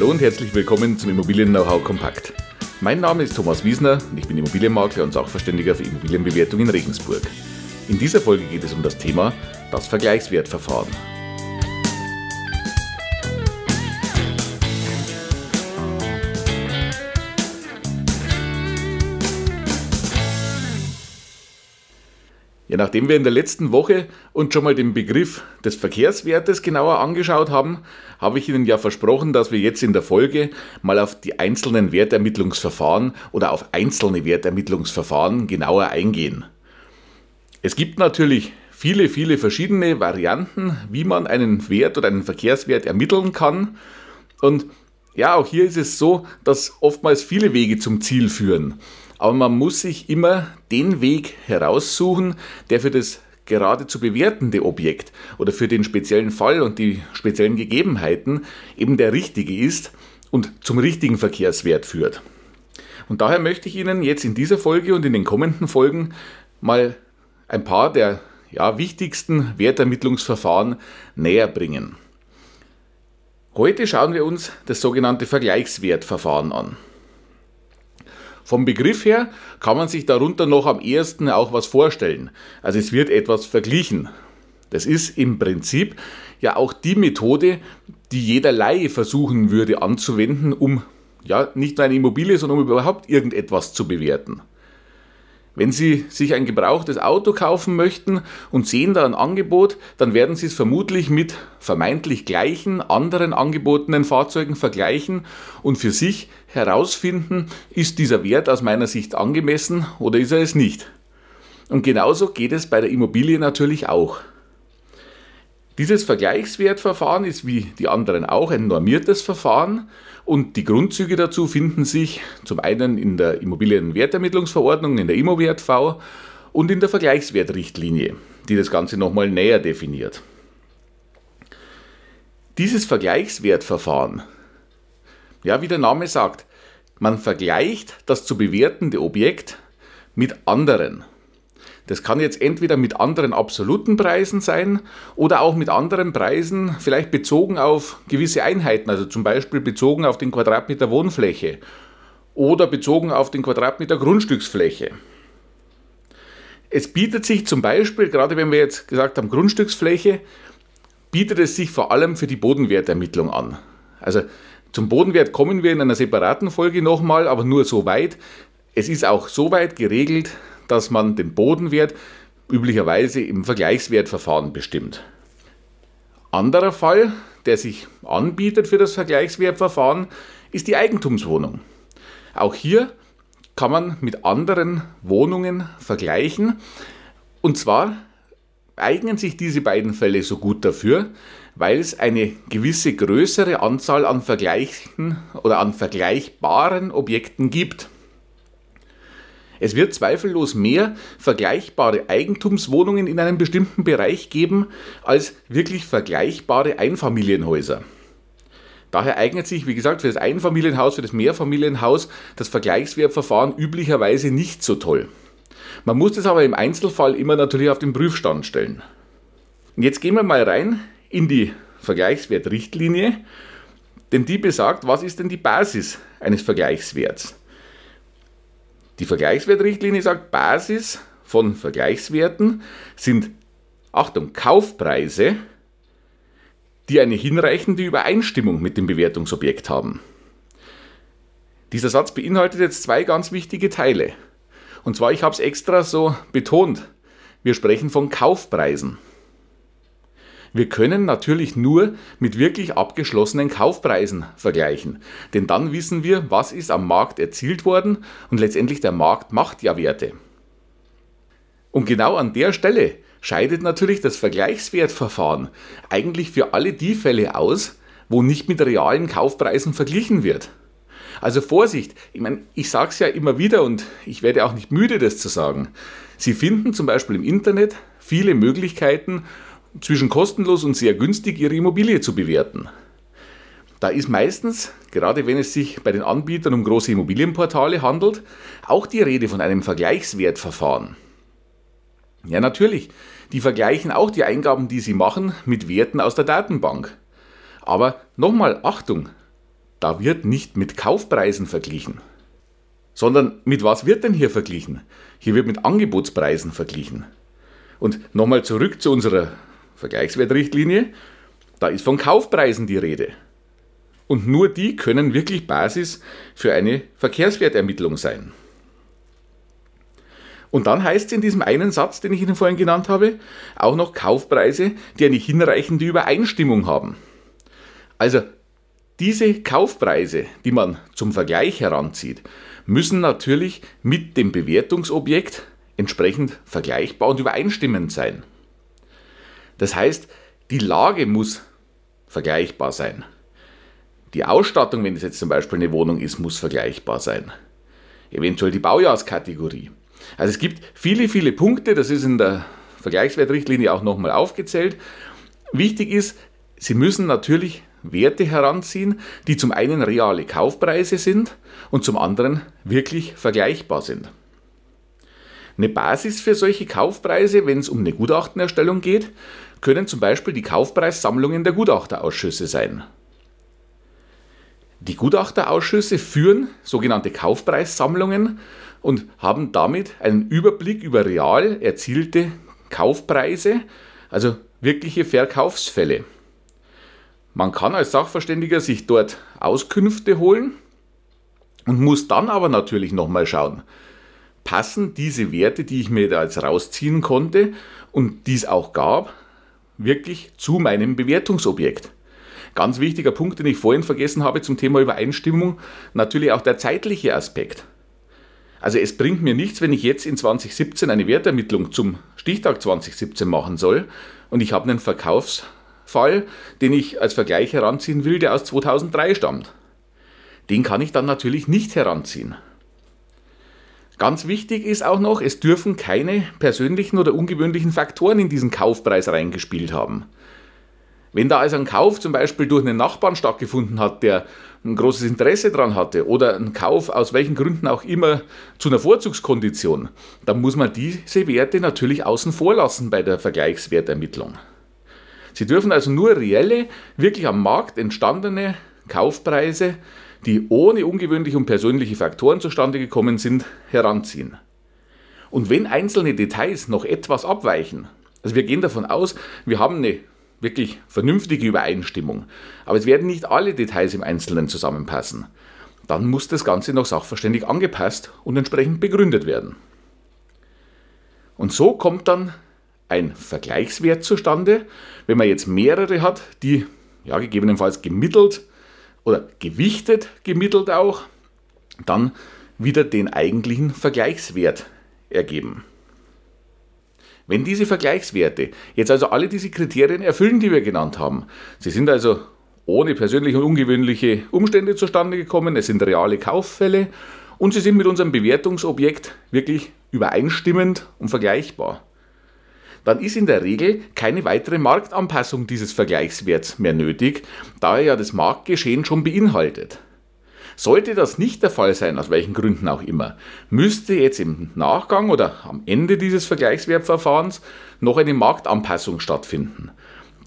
Hallo und herzlich willkommen zum Immobilien-Know-how Kompakt. Mein Name ist Thomas Wiesner und ich bin Immobilienmakler und Sachverständiger für Immobilienbewertung in Regensburg. In dieser Folge geht es um das Thema das Vergleichswertverfahren. Nachdem wir in der letzten Woche uns schon mal den Begriff des Verkehrswertes genauer angeschaut haben, habe ich Ihnen ja versprochen, dass wir jetzt in der Folge mal auf die einzelnen Wertermittlungsverfahren oder auf einzelne Wertermittlungsverfahren genauer eingehen. Es gibt natürlich viele, viele verschiedene Varianten, wie man einen Wert oder einen Verkehrswert ermitteln kann. Und ja, auch hier ist es so, dass oftmals viele Wege zum Ziel führen. Aber man muss sich immer den Weg heraussuchen, der für das gerade zu bewertende Objekt oder für den speziellen Fall und die speziellen Gegebenheiten eben der richtige ist und zum richtigen Verkehrswert führt. Und daher möchte ich Ihnen jetzt in dieser Folge und in den kommenden Folgen mal ein paar der ja, wichtigsten Wertermittlungsverfahren näher bringen. Heute schauen wir uns das sogenannte Vergleichswertverfahren an. Vom Begriff her kann man sich darunter noch am ehesten auch was vorstellen. Also es wird etwas verglichen. Das ist im Prinzip ja auch die Methode, die jeder Laie versuchen würde anzuwenden, um ja nicht nur eine Immobilie, sondern um überhaupt irgendetwas zu bewerten. Wenn Sie sich ein gebrauchtes Auto kaufen möchten und sehen da ein Angebot, dann werden Sie es vermutlich mit vermeintlich gleichen anderen angebotenen Fahrzeugen vergleichen und für sich herausfinden, ist dieser Wert aus meiner Sicht angemessen oder ist er es nicht. Und genauso geht es bei der Immobilie natürlich auch. Dieses Vergleichswertverfahren ist wie die anderen auch ein normiertes Verfahren und die Grundzüge dazu finden sich zum einen in der Immobilienwertermittlungsverordnung, in der IMOWert-V und in der Vergleichswertrichtlinie, die das Ganze nochmal näher definiert. Dieses Vergleichswertverfahren, ja, wie der Name sagt, man vergleicht das zu bewertende Objekt mit anderen. Das kann jetzt entweder mit anderen absoluten Preisen sein oder auch mit anderen Preisen, vielleicht bezogen auf gewisse Einheiten, also zum Beispiel bezogen auf den Quadratmeter Wohnfläche oder bezogen auf den Quadratmeter Grundstücksfläche. Es bietet sich zum Beispiel, gerade wenn wir jetzt gesagt haben Grundstücksfläche, bietet es sich vor allem für die Bodenwertermittlung an. Also zum Bodenwert kommen wir in einer separaten Folge nochmal, aber nur so weit. Es ist auch so weit geregelt, dass man den Bodenwert üblicherweise im Vergleichswertverfahren bestimmt. Anderer Fall, der sich anbietet für das Vergleichswertverfahren, ist die Eigentumswohnung. Auch hier kann man mit anderen Wohnungen vergleichen. Und zwar eignen sich diese beiden Fälle so gut dafür, weil es eine gewisse größere Anzahl an Vergleichen oder an vergleichbaren Objekten gibt. Es wird zweifellos mehr vergleichbare Eigentumswohnungen in einem bestimmten Bereich geben als wirklich vergleichbare Einfamilienhäuser. Daher eignet sich, wie gesagt, für das Einfamilienhaus, für das Mehrfamilienhaus das Vergleichswertverfahren üblicherweise nicht so toll. Man muss das aber im Einzelfall immer natürlich auf den Prüfstand stellen. Und jetzt gehen wir mal rein in die Vergleichswertrichtlinie, denn die besagt, was ist denn die Basis eines Vergleichswerts? Die Vergleichswertrichtlinie sagt, Basis von Vergleichswerten sind, Achtung, Kaufpreise, die eine hinreichende Übereinstimmung mit dem Bewertungsobjekt haben. Dieser Satz beinhaltet jetzt zwei ganz wichtige Teile. Und zwar, ich habe es extra so betont, wir sprechen von Kaufpreisen. Wir können natürlich nur mit wirklich abgeschlossenen Kaufpreisen vergleichen, denn dann wissen wir, was ist am Markt erzielt worden und letztendlich der Markt macht ja Werte. Und genau an der Stelle scheidet natürlich das Vergleichswertverfahren eigentlich für alle die Fälle aus, wo nicht mit realen Kaufpreisen verglichen wird. Also Vorsicht, ich meine, ich sage es ja immer wieder und ich werde auch nicht müde, das zu sagen. Sie finden zum Beispiel im Internet viele Möglichkeiten, zwischen kostenlos und sehr günstig ihre Immobilie zu bewerten. Da ist meistens, gerade wenn es sich bei den Anbietern um große Immobilienportale handelt, auch die Rede von einem Vergleichswertverfahren. Ja, natürlich, die vergleichen auch die Eingaben, die sie machen, mit Werten aus der Datenbank. Aber nochmal Achtung, da wird nicht mit Kaufpreisen verglichen. Sondern mit was wird denn hier verglichen? Hier wird mit Angebotspreisen verglichen. Und nochmal zurück zu unserer Vergleichswertrichtlinie. Da ist von Kaufpreisen die Rede. Und nur die können wirklich Basis für eine Verkehrswertermittlung sein. Und dann heißt es in diesem einen Satz, den ich Ihnen vorhin genannt habe, auch noch Kaufpreise, die eine hinreichende Übereinstimmung haben. Also diese Kaufpreise, die man zum Vergleich heranzieht, müssen natürlich mit dem Bewertungsobjekt entsprechend vergleichbar und übereinstimmend sein. Das heißt, die Lage muss vergleichbar sein. Die Ausstattung, wenn es jetzt zum Beispiel eine Wohnung ist, muss vergleichbar sein. Eventuell die Baujahrskategorie. Also es gibt viele, viele Punkte, das ist in der Vergleichswertrichtlinie auch nochmal aufgezählt. Wichtig ist, Sie müssen natürlich Werte heranziehen, die zum einen reale Kaufpreise sind und zum anderen wirklich vergleichbar sind. Eine Basis für solche Kaufpreise, wenn es um eine Gutachtenerstellung geht, können zum Beispiel die Kaufpreissammlungen der Gutachterausschüsse sein. Die Gutachterausschüsse führen sogenannte Kaufpreissammlungen und haben damit einen Überblick über real erzielte Kaufpreise, also wirkliche Verkaufsfälle. Man kann als Sachverständiger sich dort Auskünfte holen und muss dann aber natürlich nochmal schauen, passen diese Werte, die ich mir da jetzt rausziehen konnte und dies auch gab, wirklich zu meinem Bewertungsobjekt. Ganz wichtiger Punkt, den ich vorhin vergessen habe zum Thema Übereinstimmung, natürlich auch der zeitliche Aspekt. Also es bringt mir nichts, wenn ich jetzt in 2017 eine Wertermittlung zum Stichtag 2017 machen soll und ich habe einen Verkaufsfall, den ich als Vergleich heranziehen will, der aus 2003 stammt. Den kann ich dann natürlich nicht heranziehen. Ganz wichtig ist auch noch, es dürfen keine persönlichen oder ungewöhnlichen Faktoren in diesen Kaufpreis reingespielt haben. Wenn da also ein Kauf zum Beispiel durch einen Nachbarn stattgefunden hat, der ein großes Interesse daran hatte, oder ein Kauf aus welchen Gründen auch immer zu einer Vorzugskondition, dann muss man diese Werte natürlich außen vor lassen bei der Vergleichswertermittlung. Sie dürfen also nur reelle, wirklich am Markt entstandene Kaufpreise die ohne ungewöhnliche und persönliche Faktoren zustande gekommen sind, heranziehen. Und wenn einzelne Details noch etwas abweichen, also wir gehen davon aus, wir haben eine wirklich vernünftige Übereinstimmung, aber es werden nicht alle Details im Einzelnen zusammenpassen, dann muss das Ganze noch sachverständig angepasst und entsprechend begründet werden. Und so kommt dann ein Vergleichswert zustande, wenn man jetzt mehrere hat, die ja, gegebenenfalls gemittelt oder gewichtet gemittelt auch, dann wieder den eigentlichen Vergleichswert ergeben. Wenn diese Vergleichswerte jetzt also alle diese Kriterien erfüllen, die wir genannt haben, sie sind also ohne persönliche und ungewöhnliche Umstände zustande gekommen, es sind reale Kauffälle und sie sind mit unserem Bewertungsobjekt wirklich übereinstimmend und vergleichbar dann ist in der Regel keine weitere Marktanpassung dieses Vergleichswerts mehr nötig, da er ja das Marktgeschehen schon beinhaltet. Sollte das nicht der Fall sein, aus welchen Gründen auch immer, müsste jetzt im Nachgang oder am Ende dieses Vergleichswertverfahrens noch eine Marktanpassung stattfinden.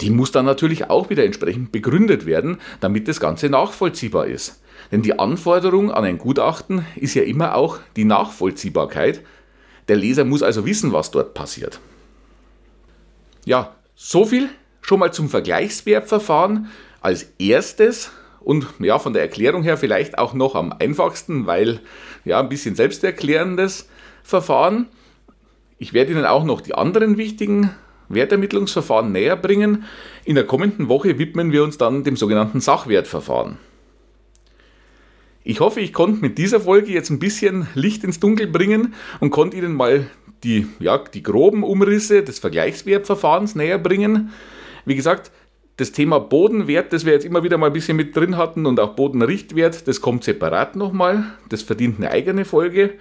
Die muss dann natürlich auch wieder entsprechend begründet werden, damit das Ganze nachvollziehbar ist. Denn die Anforderung an ein Gutachten ist ja immer auch die Nachvollziehbarkeit. Der Leser muss also wissen, was dort passiert. Ja, so viel schon mal zum Vergleichswertverfahren als erstes und ja, von der Erklärung her vielleicht auch noch am einfachsten, weil ja, ein bisschen selbsterklärendes Verfahren. Ich werde Ihnen auch noch die anderen wichtigen Wertermittlungsverfahren näher bringen. In der kommenden Woche widmen wir uns dann dem sogenannten Sachwertverfahren. Ich hoffe, ich konnte mit dieser Folge jetzt ein bisschen Licht ins Dunkel bringen und konnte Ihnen mal die, ja, die groben Umrisse des Vergleichswertverfahrens näher bringen. Wie gesagt, das Thema Bodenwert, das wir jetzt immer wieder mal ein bisschen mit drin hatten und auch Bodenrichtwert, das kommt separat nochmal. Das verdient eine eigene Folge.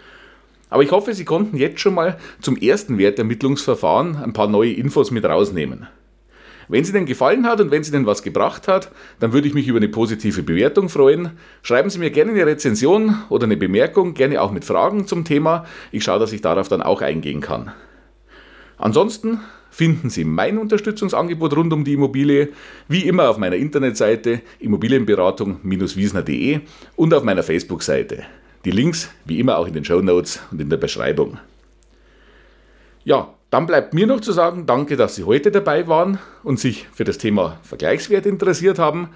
Aber ich hoffe, Sie konnten jetzt schon mal zum ersten Wertermittlungsverfahren ein paar neue Infos mit rausnehmen. Wenn sie denn gefallen hat und wenn sie denn was gebracht hat, dann würde ich mich über eine positive Bewertung freuen. Schreiben Sie mir gerne eine Rezension oder eine Bemerkung, gerne auch mit Fragen zum Thema. Ich schaue, dass ich darauf dann auch eingehen kann. Ansonsten finden Sie mein Unterstützungsangebot rund um die Immobilie wie immer auf meiner Internetseite immobilienberatung-wiesner.de und auf meiner Facebook-Seite. Die Links wie immer auch in den Show Notes und in der Beschreibung. Ja, dann bleibt mir noch zu sagen, danke, dass Sie heute dabei waren und sich für das Thema Vergleichswert interessiert haben.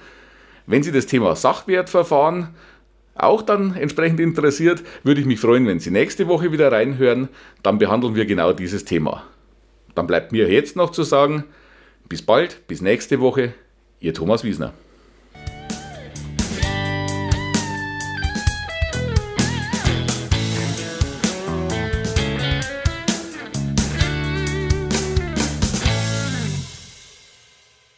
Wenn Sie das Thema Sachwertverfahren auch dann entsprechend interessiert, würde ich mich freuen, wenn Sie nächste Woche wieder reinhören. Dann behandeln wir genau dieses Thema. Dann bleibt mir jetzt noch zu sagen, bis bald, bis nächste Woche, Ihr Thomas Wiesner.